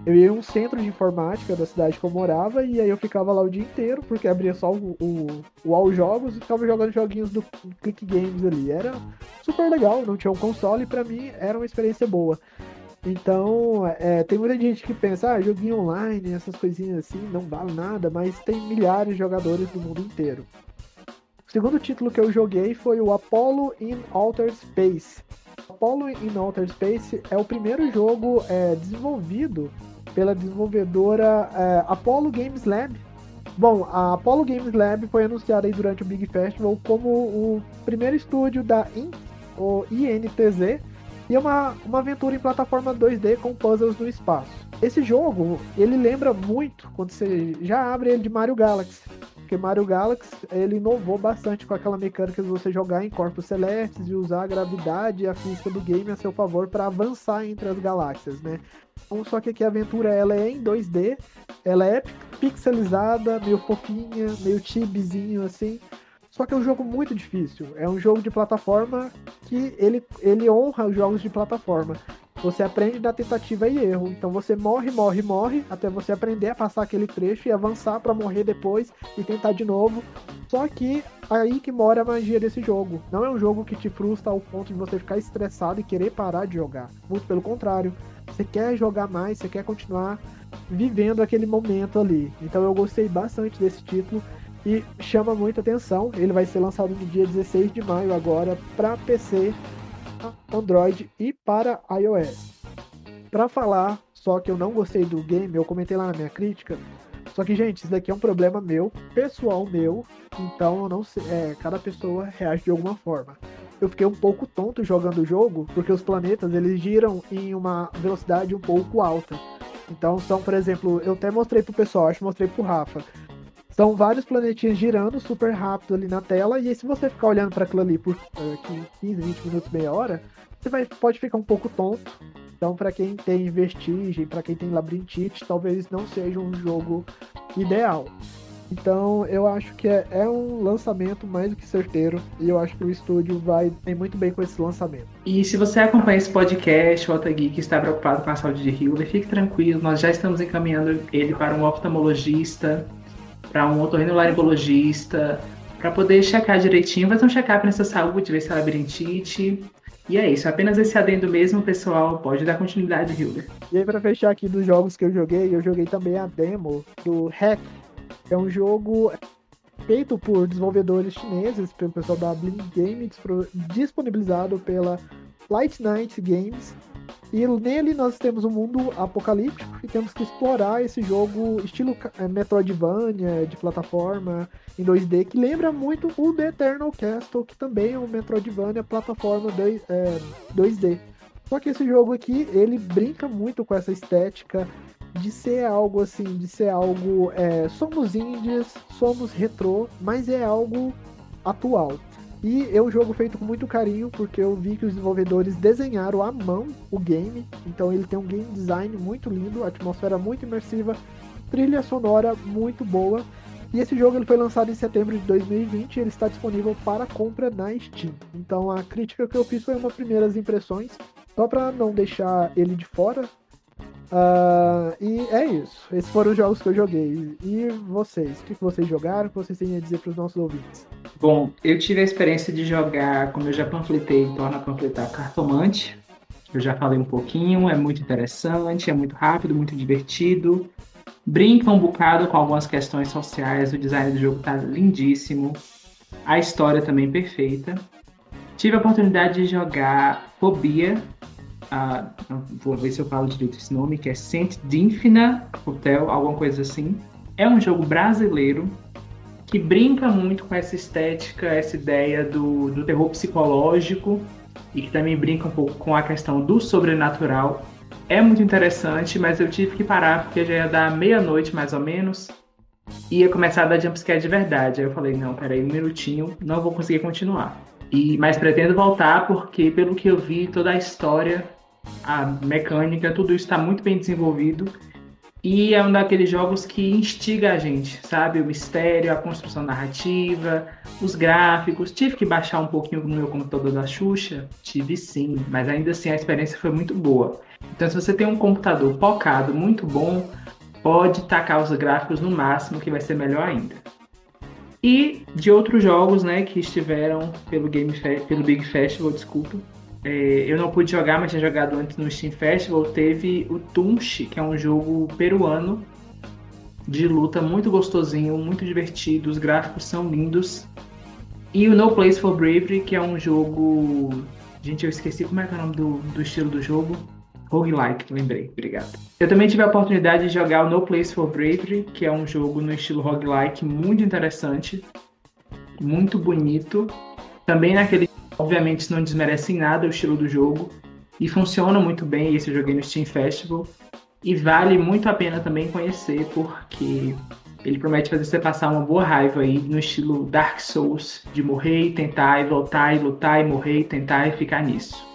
Eu ia em um centro de informática da cidade que eu morava e aí eu ficava lá o dia inteiro, porque abria só o, o, o All Jogos e ficava jogando joguinhos do Click Games ali. Era super legal, não tinha um console e pra mim era uma experiência boa. Então, é, tem muita gente que pensa, ah, joguinho online, essas coisinhas assim, não vale nada, mas tem milhares de jogadores do mundo inteiro. O segundo título que eu joguei foi o Apollo in Outer Space. Apollo in Outer Space é o primeiro jogo é, desenvolvido pela desenvolvedora é, Apollo Games Lab. Bom, a Apollo Games Lab foi anunciada aí durante o Big Festival como o primeiro estúdio da IN, o INTZ, e é uma, uma aventura em plataforma 2D com puzzles no espaço. Esse jogo, ele lembra muito quando você já abre ele de Mario Galaxy. Porque Mario Galaxy, ele inovou bastante com aquela mecânica de você jogar em corpos celestes e usar a gravidade e a física do game a seu favor para avançar entre as galáxias, né? Então, só que aqui a aventura ela é em 2D, ela é pixelizada, meio fofinha, meio chibizinho assim. Só que é um jogo muito difícil. É um jogo de plataforma que ele, ele honra os jogos de plataforma. Você aprende da tentativa e erro. Então você morre, morre, morre, até você aprender a passar aquele trecho e avançar para morrer depois e tentar de novo. Só que aí que mora a magia desse jogo. Não é um jogo que te frustra ao ponto de você ficar estressado e querer parar de jogar. Muito pelo contrário. Você quer jogar mais, você quer continuar vivendo aquele momento ali. Então eu gostei bastante desse título e chama muita atenção. Ele vai ser lançado no dia 16 de maio agora para PC Android e para iOS. Para falar só que eu não gostei do game, eu comentei lá na minha crítica. Só que, gente, isso daqui é um problema meu, pessoal meu, então eu não sei, é, cada pessoa reage de alguma forma. Eu fiquei um pouco tonto jogando o jogo, porque os planetas eles giram em uma velocidade um pouco alta. Então são, por exemplo, eu até mostrei pro pessoal, acho que mostrei pro Rafa. São vários planetinhas girando super rápido ali na tela, e aí se você ficar olhando para aquilo ali por uh, 15, 20 minutos, meia hora, você vai, pode ficar um pouco tonto. Então, para quem tem vestigem, para quem tem labirintite, talvez não seja um jogo ideal. Então, eu acho que é, é, um lançamento mais do que certeiro e eu acho que o estúdio vai bem muito bem com esse lançamento. E se você acompanha esse podcast, o Ota Geek está preocupado com a saúde de Hilda, fique tranquilo, nós já estamos encaminhando ele para um oftalmologista para um otorrinolaringologista, para poder checar direitinho, fazer um check-up nessa saúde, ver se é labirintite. E é isso, apenas esse adendo mesmo, pessoal. Pode dar continuidade, Hilder. E aí, para fechar aqui dos jogos que eu joguei, eu joguei também a demo do Hack. É um jogo feito por desenvolvedores chineses, pelo pessoal da Blink Games, disponibilizado pela Light Night Games. E nele nós temos um mundo apocalíptico e temos que explorar esse jogo estilo é, Metroidvania, de plataforma em 2D, que lembra muito o The Eternal Castle, que também é um Metroidvania plataforma 2, é, 2D. Só que esse jogo aqui, ele brinca muito com essa estética de ser algo assim, de ser algo. É, somos indies, somos retrô, mas é algo atual. E é um jogo feito com muito carinho, porque eu vi que os desenvolvedores desenharam à mão o game. Então ele tem um game design muito lindo, atmosfera muito imersiva, trilha sonora muito boa. E esse jogo ele foi lançado em setembro de 2020 e ele está disponível para compra na Steam. Então a crítica que eu fiz foi uma primeiras impressões, só para não deixar ele de fora. Uh, e é isso. Esses foram os jogos que eu joguei. E vocês? O que vocês jogaram? O que vocês têm a dizer para os nossos ouvintes? Bom, eu tive a experiência de jogar, como eu já panfletei, torna a panfletar Cartomante. Eu já falei um pouquinho, é muito interessante, é muito rápido, muito divertido brinca um bocado com algumas questões sociais, o design do jogo tá lindíssimo, a história também perfeita. Tive a oportunidade de jogar Fobia, vou ver se eu falo direito esse nome, que é Saint Dinfina Hotel, alguma coisa assim. É um jogo brasileiro que brinca muito com essa estética, essa ideia do, do terror psicológico e que também brinca um pouco com a questão do sobrenatural é muito interessante, mas eu tive que parar porque já ia dar meia-noite mais ou menos. Ia começar a dar jumpscare de verdade. Aí eu falei, não, peraí, um minutinho, não vou conseguir continuar. E, mas pretendo voltar porque, pelo que eu vi, toda a história, a mecânica, tudo isso está muito bem desenvolvido. E é um daqueles jogos que instiga a gente, sabe? O mistério, a construção narrativa, os gráficos. Tive que baixar um pouquinho no meu computador da Xuxa? Tive sim, mas ainda assim a experiência foi muito boa. Então, se você tem um computador focado muito bom, pode tacar os gráficos no máximo, que vai ser melhor ainda. E de outros jogos, né, que estiveram pelo Game pelo Big Festival, desculpa. É, eu não pude jogar, mas tinha jogado antes no Steam Festival. Teve o Tunchi, que é um jogo peruano de luta muito gostosinho, muito divertido. Os gráficos são lindos. E o No Place for Bravery, que é um jogo. Gente, eu esqueci como é, é o nome do, do estilo do jogo. Roguelike, lembrei, obrigado. Eu também tive a oportunidade de jogar o No Place for Bravery, que é um jogo no estilo roguelike muito interessante, muito bonito. Também naquele, obviamente, não desmerece em nada o estilo do jogo e funciona muito bem. Esse eu joguei no Steam Festival e vale muito a pena também conhecer, porque ele promete fazer você passar uma boa raiva aí no estilo Dark Souls, de morrer e tentar e voltar e lutar e morrer e tentar e ficar nisso.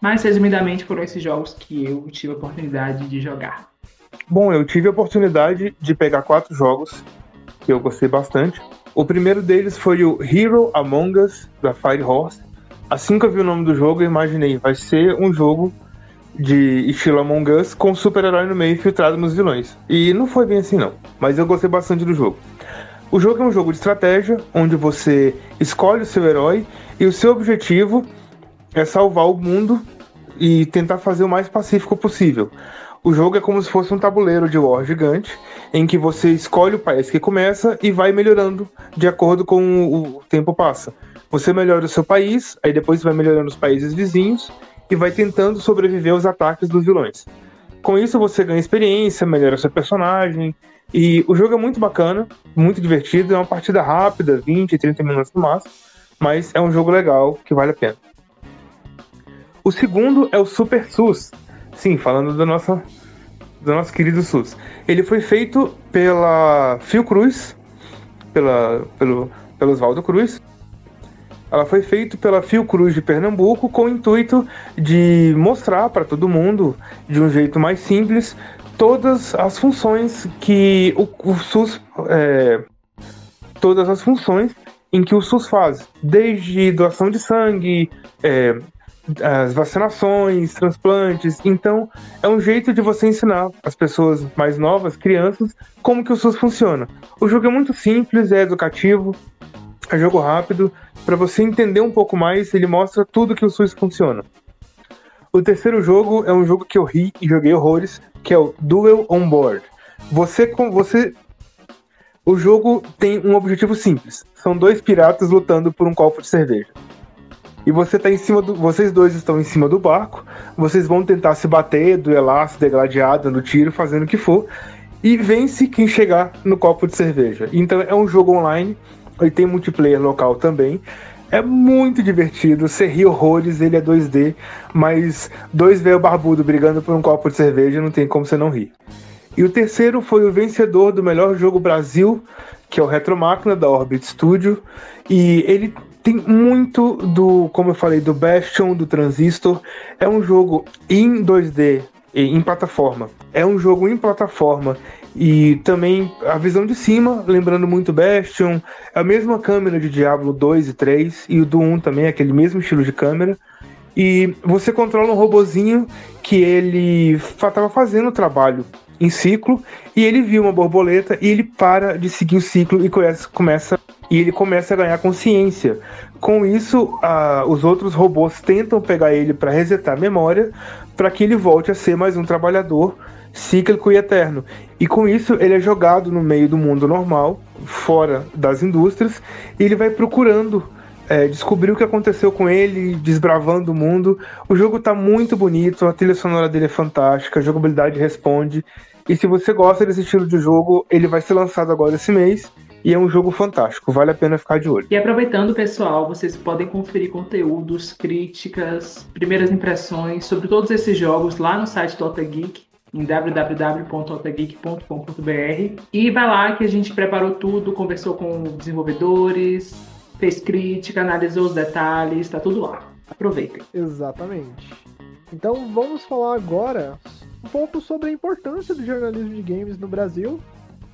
Mas, resumidamente, foram esses jogos que eu tive a oportunidade de jogar. Bom, eu tive a oportunidade de pegar quatro jogos que eu gostei bastante. O primeiro deles foi o Hero Among Us, da Fire Horse. Assim que eu vi o nome do jogo, eu imaginei, vai ser um jogo de estilo Among Us com super-herói no meio infiltrado nos vilões. E não foi bem assim não, mas eu gostei bastante do jogo. O jogo é um jogo de estratégia, onde você escolhe o seu herói e o seu objetivo é salvar o mundo e tentar fazer o mais pacífico possível. O jogo é como se fosse um tabuleiro de war gigante, em que você escolhe o país que começa e vai melhorando de acordo com o tempo passa. Você melhora o seu país, aí depois vai melhorando os países vizinhos e vai tentando sobreviver aos ataques dos vilões. Com isso você ganha experiência, melhora seu personagem, e o jogo é muito bacana, muito divertido, é uma partida rápida, 20, 30 minutos no máximo, mas é um jogo legal que vale a pena. O segundo é o Super SUS. Sim, falando do nosso, do nosso querido SUS. Ele foi feito pela Fiocruz, pela, pelo, pelo Oswaldo Cruz. Ela foi feita pela Fiocruz de Pernambuco com o intuito de mostrar para todo mundo, de um jeito mais simples, todas as funções que o, o SUS. É, todas as funções em que o SUS faz, desde doação de sangue, é, as vacinações, transplantes. Então, é um jeito de você ensinar as pessoas mais novas, crianças, como que o SUS funciona. O jogo é muito simples, é educativo, é jogo rápido. Para você entender um pouco mais, ele mostra tudo que o SUS funciona. O terceiro jogo é um jogo que eu ri e joguei horrores, que é o Duel on Board. Você com você o jogo tem um objetivo simples. São dois piratas lutando por um copo de cerveja e você tá em cima do. Vocês dois estão em cima do barco. Vocês vão tentar se bater, duelar, se degladiar, dando tiro, fazendo o que for. E vence quem chegar no copo de cerveja. Então é um jogo online. E tem multiplayer local também. É muito divertido, você ri horrores, ele é 2D, mas dois velho barbudo brigando por um copo de cerveja não tem como você não rir. E o terceiro foi o vencedor do melhor jogo Brasil, que é o Retro Máquina da Orbit Studio, e ele tem muito do, como eu falei, do Bastion, do Transistor. É um jogo em 2D, em plataforma. É um jogo em plataforma e também a visão de cima, lembrando muito Bastion, a mesma câmera de Diablo 2 e 3 e o do 1 também, aquele mesmo estilo de câmera. E você controla um robozinho que ele estava fazendo o trabalho em ciclo e ele viu uma borboleta e ele para de seguir o ciclo e começa e ele começa a ganhar consciência. Com isso, uh, os outros robôs tentam pegar ele para resetar a memória para que ele volte a ser mais um trabalhador cíclico e eterno. E com isso ele é jogado no meio do mundo normal, fora das indústrias, e ele vai procurando é, descobrir o que aconteceu com ele, desbravando o mundo. O jogo está muito bonito, a trilha sonora dele é fantástica, a jogabilidade responde. E se você gosta desse estilo de jogo, ele vai ser lançado agora esse mês. E é um jogo fantástico, vale a pena ficar de olho. E aproveitando, pessoal, vocês podem conferir conteúdos, críticas, primeiras impressões sobre todos esses jogos lá no site do Geek em www.otageek.com.br e vai lá que a gente preparou tudo, conversou com desenvolvedores, fez crítica, analisou os detalhes, tá tudo lá. Aproveitem. Exatamente. Então vamos falar agora um pouco sobre a importância do jornalismo de games no Brasil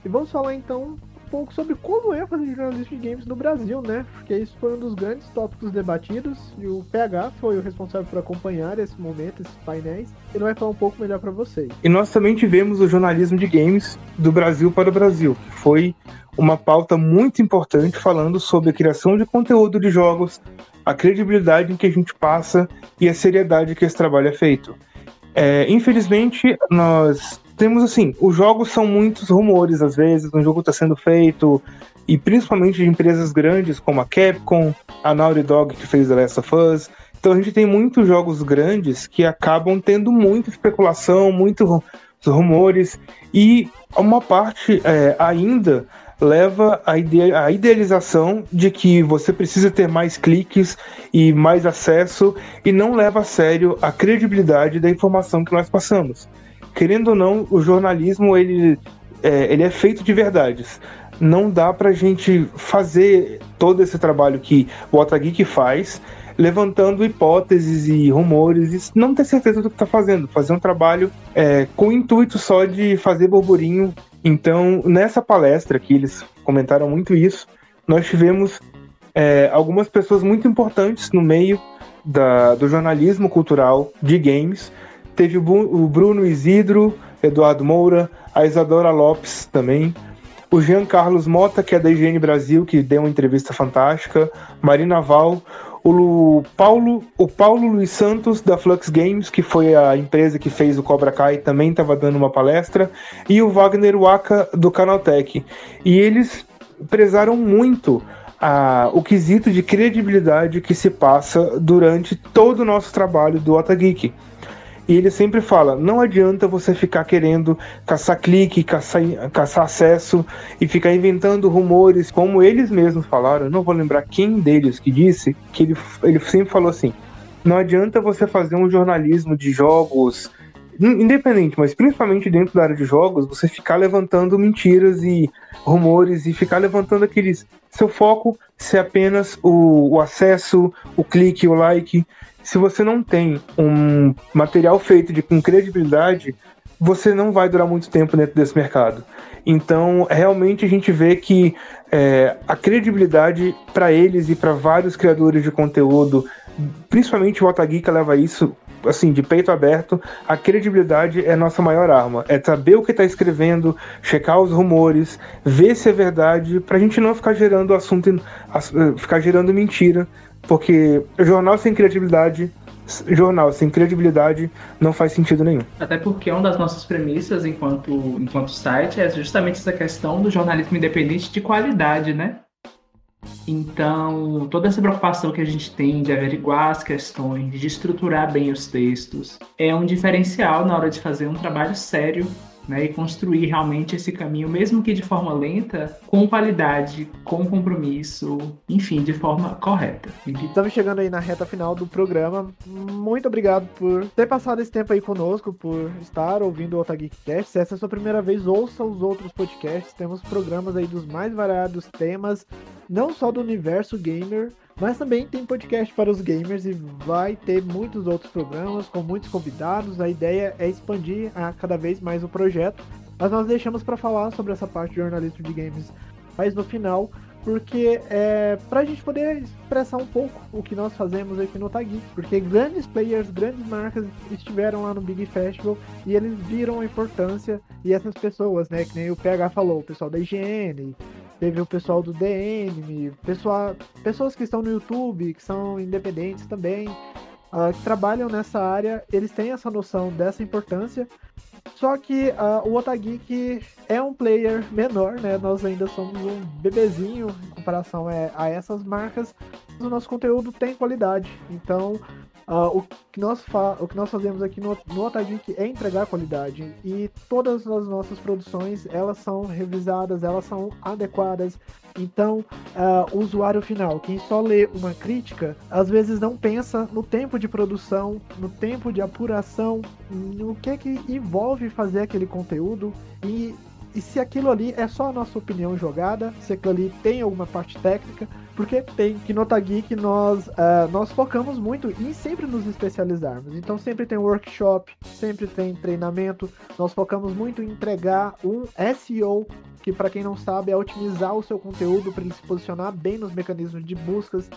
e vamos falar então pouco sobre como é fazer jornalismo de games no Brasil, né? Porque isso foi um dos grandes tópicos debatidos e o PH foi o responsável por acompanhar esse momento, esses painéis. Ele vai falar um pouco melhor para vocês. E nós também tivemos o jornalismo de games do Brasil para o Brasil. Foi uma pauta muito importante falando sobre a criação de conteúdo de jogos, a credibilidade em que a gente passa e a seriedade que esse trabalho é feito. É, infelizmente, nós temos assim, os jogos são muitos rumores às vezes, um jogo está sendo feito, e principalmente de empresas grandes como a Capcom, a Naughty Dog que fez The Last of Us. Então a gente tem muitos jogos grandes que acabam tendo muita especulação, muitos rumores, e uma parte é, ainda leva a, ide a idealização de que você precisa ter mais cliques e mais acesso, e não leva a sério a credibilidade da informação que nós passamos querendo ou não, o jornalismo ele é, ele é feito de verdades. Não dá pra gente fazer todo esse trabalho que o Otageek faz, levantando hipóteses e rumores e não ter certeza do que está fazendo. Fazer um trabalho é, com o intuito só de fazer burburinho. Então, nessa palestra que eles comentaram muito isso, nós tivemos é, algumas pessoas muito importantes no meio da, do jornalismo cultural de games Teve o Bruno Isidro, Eduardo Moura, a Isadora Lopes também, o Jean Carlos Mota, que é da IGN Brasil, que deu uma entrevista fantástica, Marina Val, o Paulo, o Paulo Luiz Santos da Flux Games, que foi a empresa que fez o Cobra Kai, também estava dando uma palestra, e o Wagner Waka do Canaltech. E eles prezaram muito a, o quesito de credibilidade que se passa durante todo o nosso trabalho do Otageek. E ele sempre fala: não adianta você ficar querendo caçar clique, caçar, caçar acesso e ficar inventando rumores, como eles mesmos falaram. Não vou lembrar quem deles que disse, que ele, ele sempre falou assim: não adianta você fazer um jornalismo de jogos independente, mas principalmente dentro da área de jogos, você ficar levantando mentiras e rumores e ficar levantando aqueles. Seu foco ser apenas o, o acesso, o clique, o like se você não tem um material feito de com credibilidade, você não vai durar muito tempo dentro desse mercado. Então, realmente a gente vê que é, a credibilidade para eles e para vários criadores de conteúdo, principalmente o Otageek leva isso assim de peito aberto. A credibilidade é a nossa maior arma. É saber o que está escrevendo, checar os rumores, ver se é verdade, para a gente não ficar gerando assunto, ficar gerando mentira porque jornal sem criatividade, jornal sem credibilidade não faz sentido nenhum. Até porque uma das nossas premissas enquanto, enquanto site é justamente essa questão do jornalismo independente de qualidade, né? Então, toda essa preocupação que a gente tem de averiguar as questões, de estruturar bem os textos, é um diferencial na hora de fazer um trabalho sério né, e construir realmente esse caminho, mesmo que de forma lenta, com qualidade, com compromisso, enfim, de forma correta. Estamos chegando aí na reta final do programa. Muito obrigado por ter passado esse tempo aí conosco, por estar ouvindo o Otageekcast. Se essa é a sua primeira vez, ouça os outros podcasts. Temos programas aí dos mais variados temas, não só do universo gamer, mas também tem podcast para os gamers e vai ter muitos outros programas com muitos convidados. A ideia é expandir a cada vez mais o projeto, mas nós deixamos para falar sobre essa parte de jornalismo de games mais no final, porque é para a gente poder expressar um pouco o que nós fazemos aqui no Tagui, porque grandes players, grandes marcas estiveram lá no Big Festival e eles viram a importância e essas pessoas, né, que nem o PH falou, o pessoal da higiene, teve o pessoal do DN, pessoa, pessoas que estão no YouTube, que são independentes também, uh, que trabalham nessa área, eles têm essa noção dessa importância. Só que uh, o Otageek é um player menor, né? Nós ainda somos um bebezinho em comparação a, a essas marcas. Mas o nosso conteúdo tem qualidade. Então, Uh, o, que nós o que nós fazemos aqui no, no Otageek é entregar qualidade e todas as nossas produções elas são revisadas, elas são adequadas. Então, uh, o usuário final, quem só lê uma crítica, às vezes não pensa no tempo de produção, no tempo de apuração, no que que envolve fazer aquele conteúdo e e se aquilo ali é só a nossa opinião jogada, se aquilo ali tem alguma parte técnica, porque tem que no Geek nós, uh, nós focamos muito em sempre nos especializarmos. Então sempre tem workshop, sempre tem treinamento. Nós focamos muito em entregar um SEO, que para quem não sabe é otimizar o seu conteúdo para ele se posicionar bem nos mecanismos de buscas.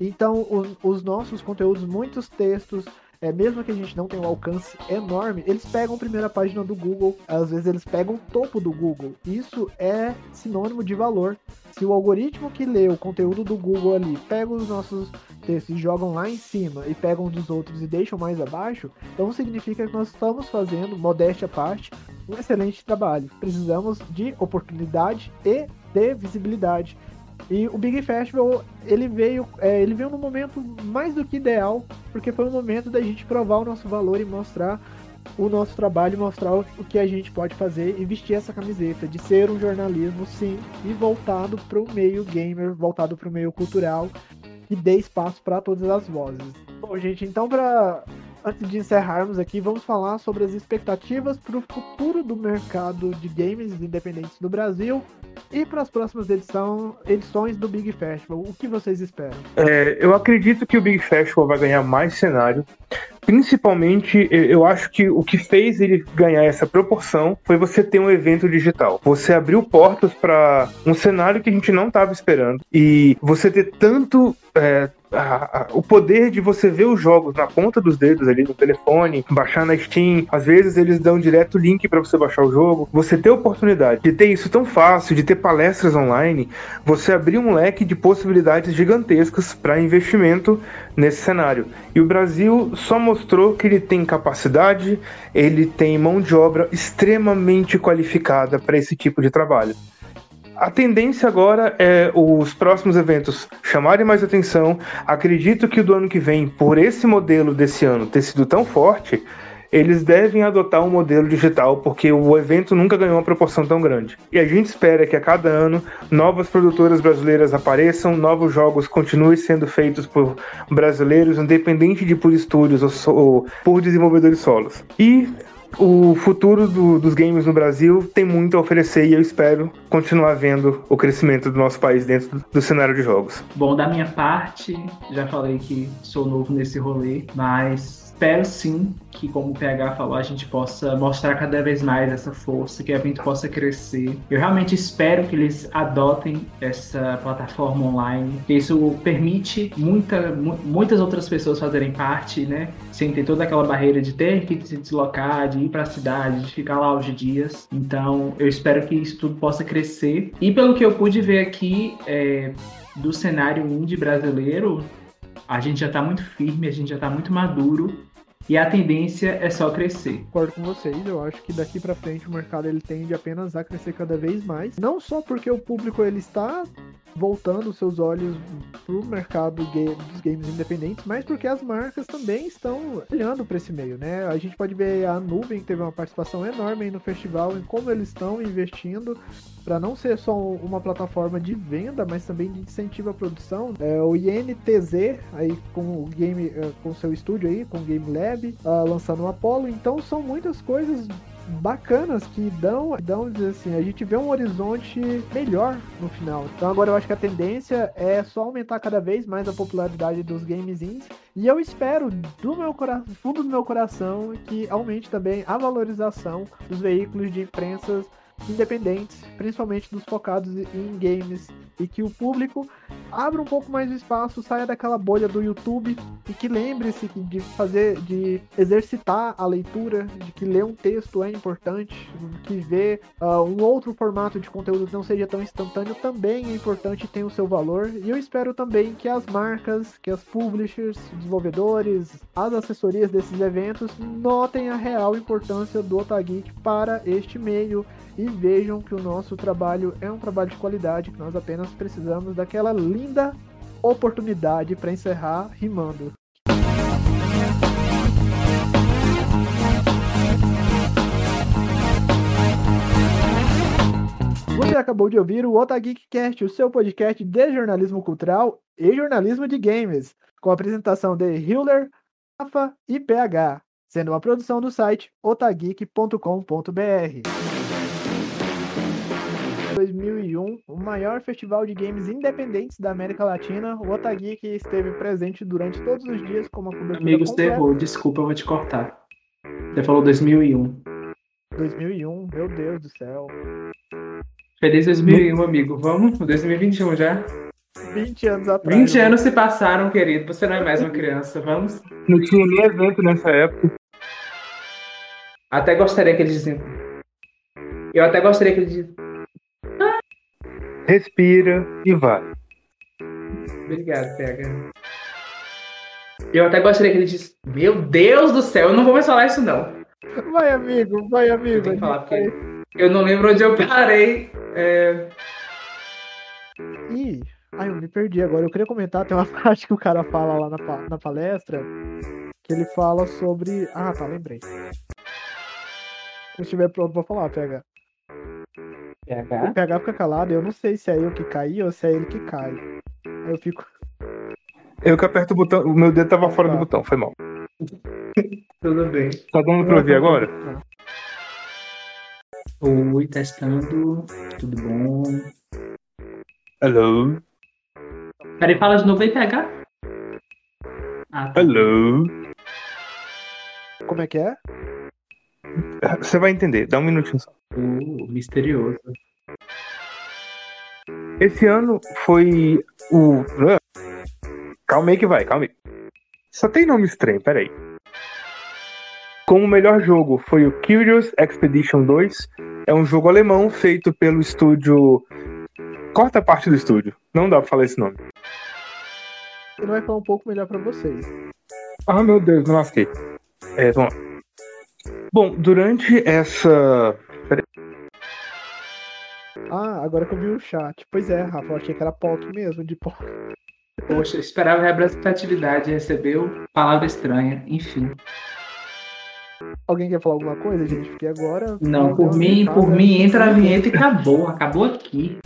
Então os nossos conteúdos, muitos textos, é, mesmo que a gente não tenha um alcance enorme, eles pegam a primeira página do Google, às vezes eles pegam o topo do Google. Isso é sinônimo de valor. Se o algoritmo que lê o conteúdo do Google ali pega os nossos textos e jogam lá em cima e pegam dos outros e deixam mais abaixo, então significa que nós estamos fazendo, modéstia à parte, um excelente trabalho. Precisamos de oportunidade e de visibilidade. E o Big Festival, ele veio, é, ele veio no momento mais do que ideal, porque foi o momento da gente provar o nosso valor e mostrar o nosso trabalho, mostrar o que a gente pode fazer e vestir essa camiseta de ser um jornalismo, sim, e voltado para o meio gamer, voltado para o meio cultural, que dê espaço para todas as vozes. Bom, gente, então para antes de encerrarmos aqui, vamos falar sobre as expectativas para o futuro do mercado de games independentes no Brasil e para as próximas edição, edições do Big Festival. O que vocês esperam? É, eu acredito que o Big Festival vai ganhar mais cenário. Principalmente, eu acho que o que fez ele ganhar essa proporção foi você ter um evento digital. Você abriu portas para um cenário que a gente não estava esperando. E você ter tanto. É, o poder de você ver os jogos na ponta dos dedos ali no telefone, baixar na Steam. Às vezes eles dão direto o link para você baixar o jogo. Você ter a oportunidade de ter isso tão fácil, de ter palestras online, você abrir um leque de possibilidades gigantescas para investimento nesse cenário. E o Brasil só mostrou que ele tem capacidade, ele tem mão de obra extremamente qualificada para esse tipo de trabalho. A tendência agora é os próximos eventos chamarem mais atenção. Acredito que do ano que vem, por esse modelo desse ano ter sido tão forte, eles devem adotar um modelo digital, porque o evento nunca ganhou uma proporção tão grande. E a gente espera que a cada ano novas produtoras brasileiras apareçam, novos jogos continuem sendo feitos por brasileiros, independente de por estúdios ou, ou por desenvolvedores solos. E o futuro do, dos games no Brasil tem muito a oferecer e eu espero continuar vendo o crescimento do nosso país dentro do, do, cenário de jogos. Bom, da minha parte, já falei que sou novo nesse rolê, mas espero sim que, como o PH falou, a gente possa mostrar cada vez mais essa força, que o evento possa crescer. Eu realmente espero que eles adotem essa plataforma online. Isso permite muita, muitas outras pessoas fazerem parte, né? Sem ter toda aquela barreira de ter que se deslocar, de ir para a cidade, de ficar lá os dias. Então, eu espero que isso tudo possa crescer. E pelo que eu pude ver aqui é, do cenário indie brasileiro, a gente já está muito firme, a gente já está muito maduro e a tendência é só crescer. Concordo com vocês, eu acho que daqui para frente o mercado ele tende apenas a crescer cada vez mais, não só porque o público ele está voltando seus olhos pro mercado dos games independentes, mas porque as marcas também estão olhando para esse meio, né? A gente pode ver a Nuvem que teve uma participação enorme no festival em como eles estão investindo para não ser só uma plataforma de venda, mas também de incentivo à produção. É, o INTZ aí com o game, é, com seu estúdio aí, com o Game Lab, uh, lançando o Apollo. Então são muitas coisas bacanas que dão, dão dizer assim, a gente vê um horizonte melhor no final. Então agora eu acho que a tendência é só aumentar cada vez mais a popularidade dos games indies e eu espero do meu coração, fundo do meu coração que aumente também a valorização dos veículos de imprensas independentes, principalmente dos focados em games, e que o público abra um pouco mais o espaço, saia daquela bolha do YouTube e que lembre-se de fazer, de exercitar a leitura, de que ler um texto é importante, que ver uh, um outro formato de conteúdo que não seja tão instantâneo também é importante e tem o seu valor. E eu espero também que as marcas, que as publishers, desenvolvedores, as assessorias desses eventos notem a real importância do Otageek para este meio e vejam que o nosso trabalho é um trabalho de qualidade, que nós apenas precisamos daquela linda oportunidade para encerrar rimando. Você acabou de ouvir o Otageekcast, o seu podcast de jornalismo cultural e jornalismo de games, com a apresentação de Hiller, Rafa e PH, sendo uma produção do site otageek.com.br. 2001, o maior festival de games independentes da América Latina. O Otageek esteve presente durante todos os dias com uma cobertura Amigos, errou. Desculpa, eu vou te cortar. Você falou 2001. 2001, meu Deus do céu. Feliz 2001, amigo. Vamos? 2021 já? 20 anos atrás. 20 anos se passaram, querido. Você não é mais uma criança. Vamos? Não tinha nem evento nessa época. Até gostaria que eles. Eu até gostaria que eles respira e vai. Obrigado, Pega. Eu até gostaria que ele disse: Meu Deus do céu, eu não vou mais falar isso, não. Vai, amigo, vai, amigo. Eu tenho que falar porque eu não lembro onde eu parei. É... Ih, ai, eu me perdi agora. Eu queria comentar, tem uma parte que o cara fala lá na, na palestra, que ele fala sobre. Ah, tá, lembrei. Se estiver pronto, vou falar, pega. PH? O PH fica calado, eu não sei se é eu que caí ou se é ele que cai. Eu fico. Eu que aperto o botão, o meu dedo tava fora do botão, foi mal. Tudo bem. Tá dando pra ouvir agora? Oi, testando. Tudo bom? Hello. Peraí, fala de novo aí, PH. Ah, tá. Hello. Como é que é? Você vai entender, dá um minutinho só. Uh, misterioso. Esse ano foi o. Calma aí que vai, calma aí. Só tem nome estranho, peraí. Como melhor jogo foi o Curious Expedition 2. É um jogo alemão feito pelo estúdio. Corta a parte do estúdio. Não dá pra falar esse nome. Ele vai falar um pouco melhor para vocês. Ah, meu Deus, não lasquei. É, vamos lá. Bom, durante essa ah, agora que eu vi o chat. Pois é, Rafa, eu achei que era POC mesmo, de POC. Poxa, esperava representatividade, recebeu palavra estranha, enfim. Alguém quer falar alguma coisa, gente? Porque agora. Não, por mim, por mim, entra a vinheta e acabou. Acabou aqui.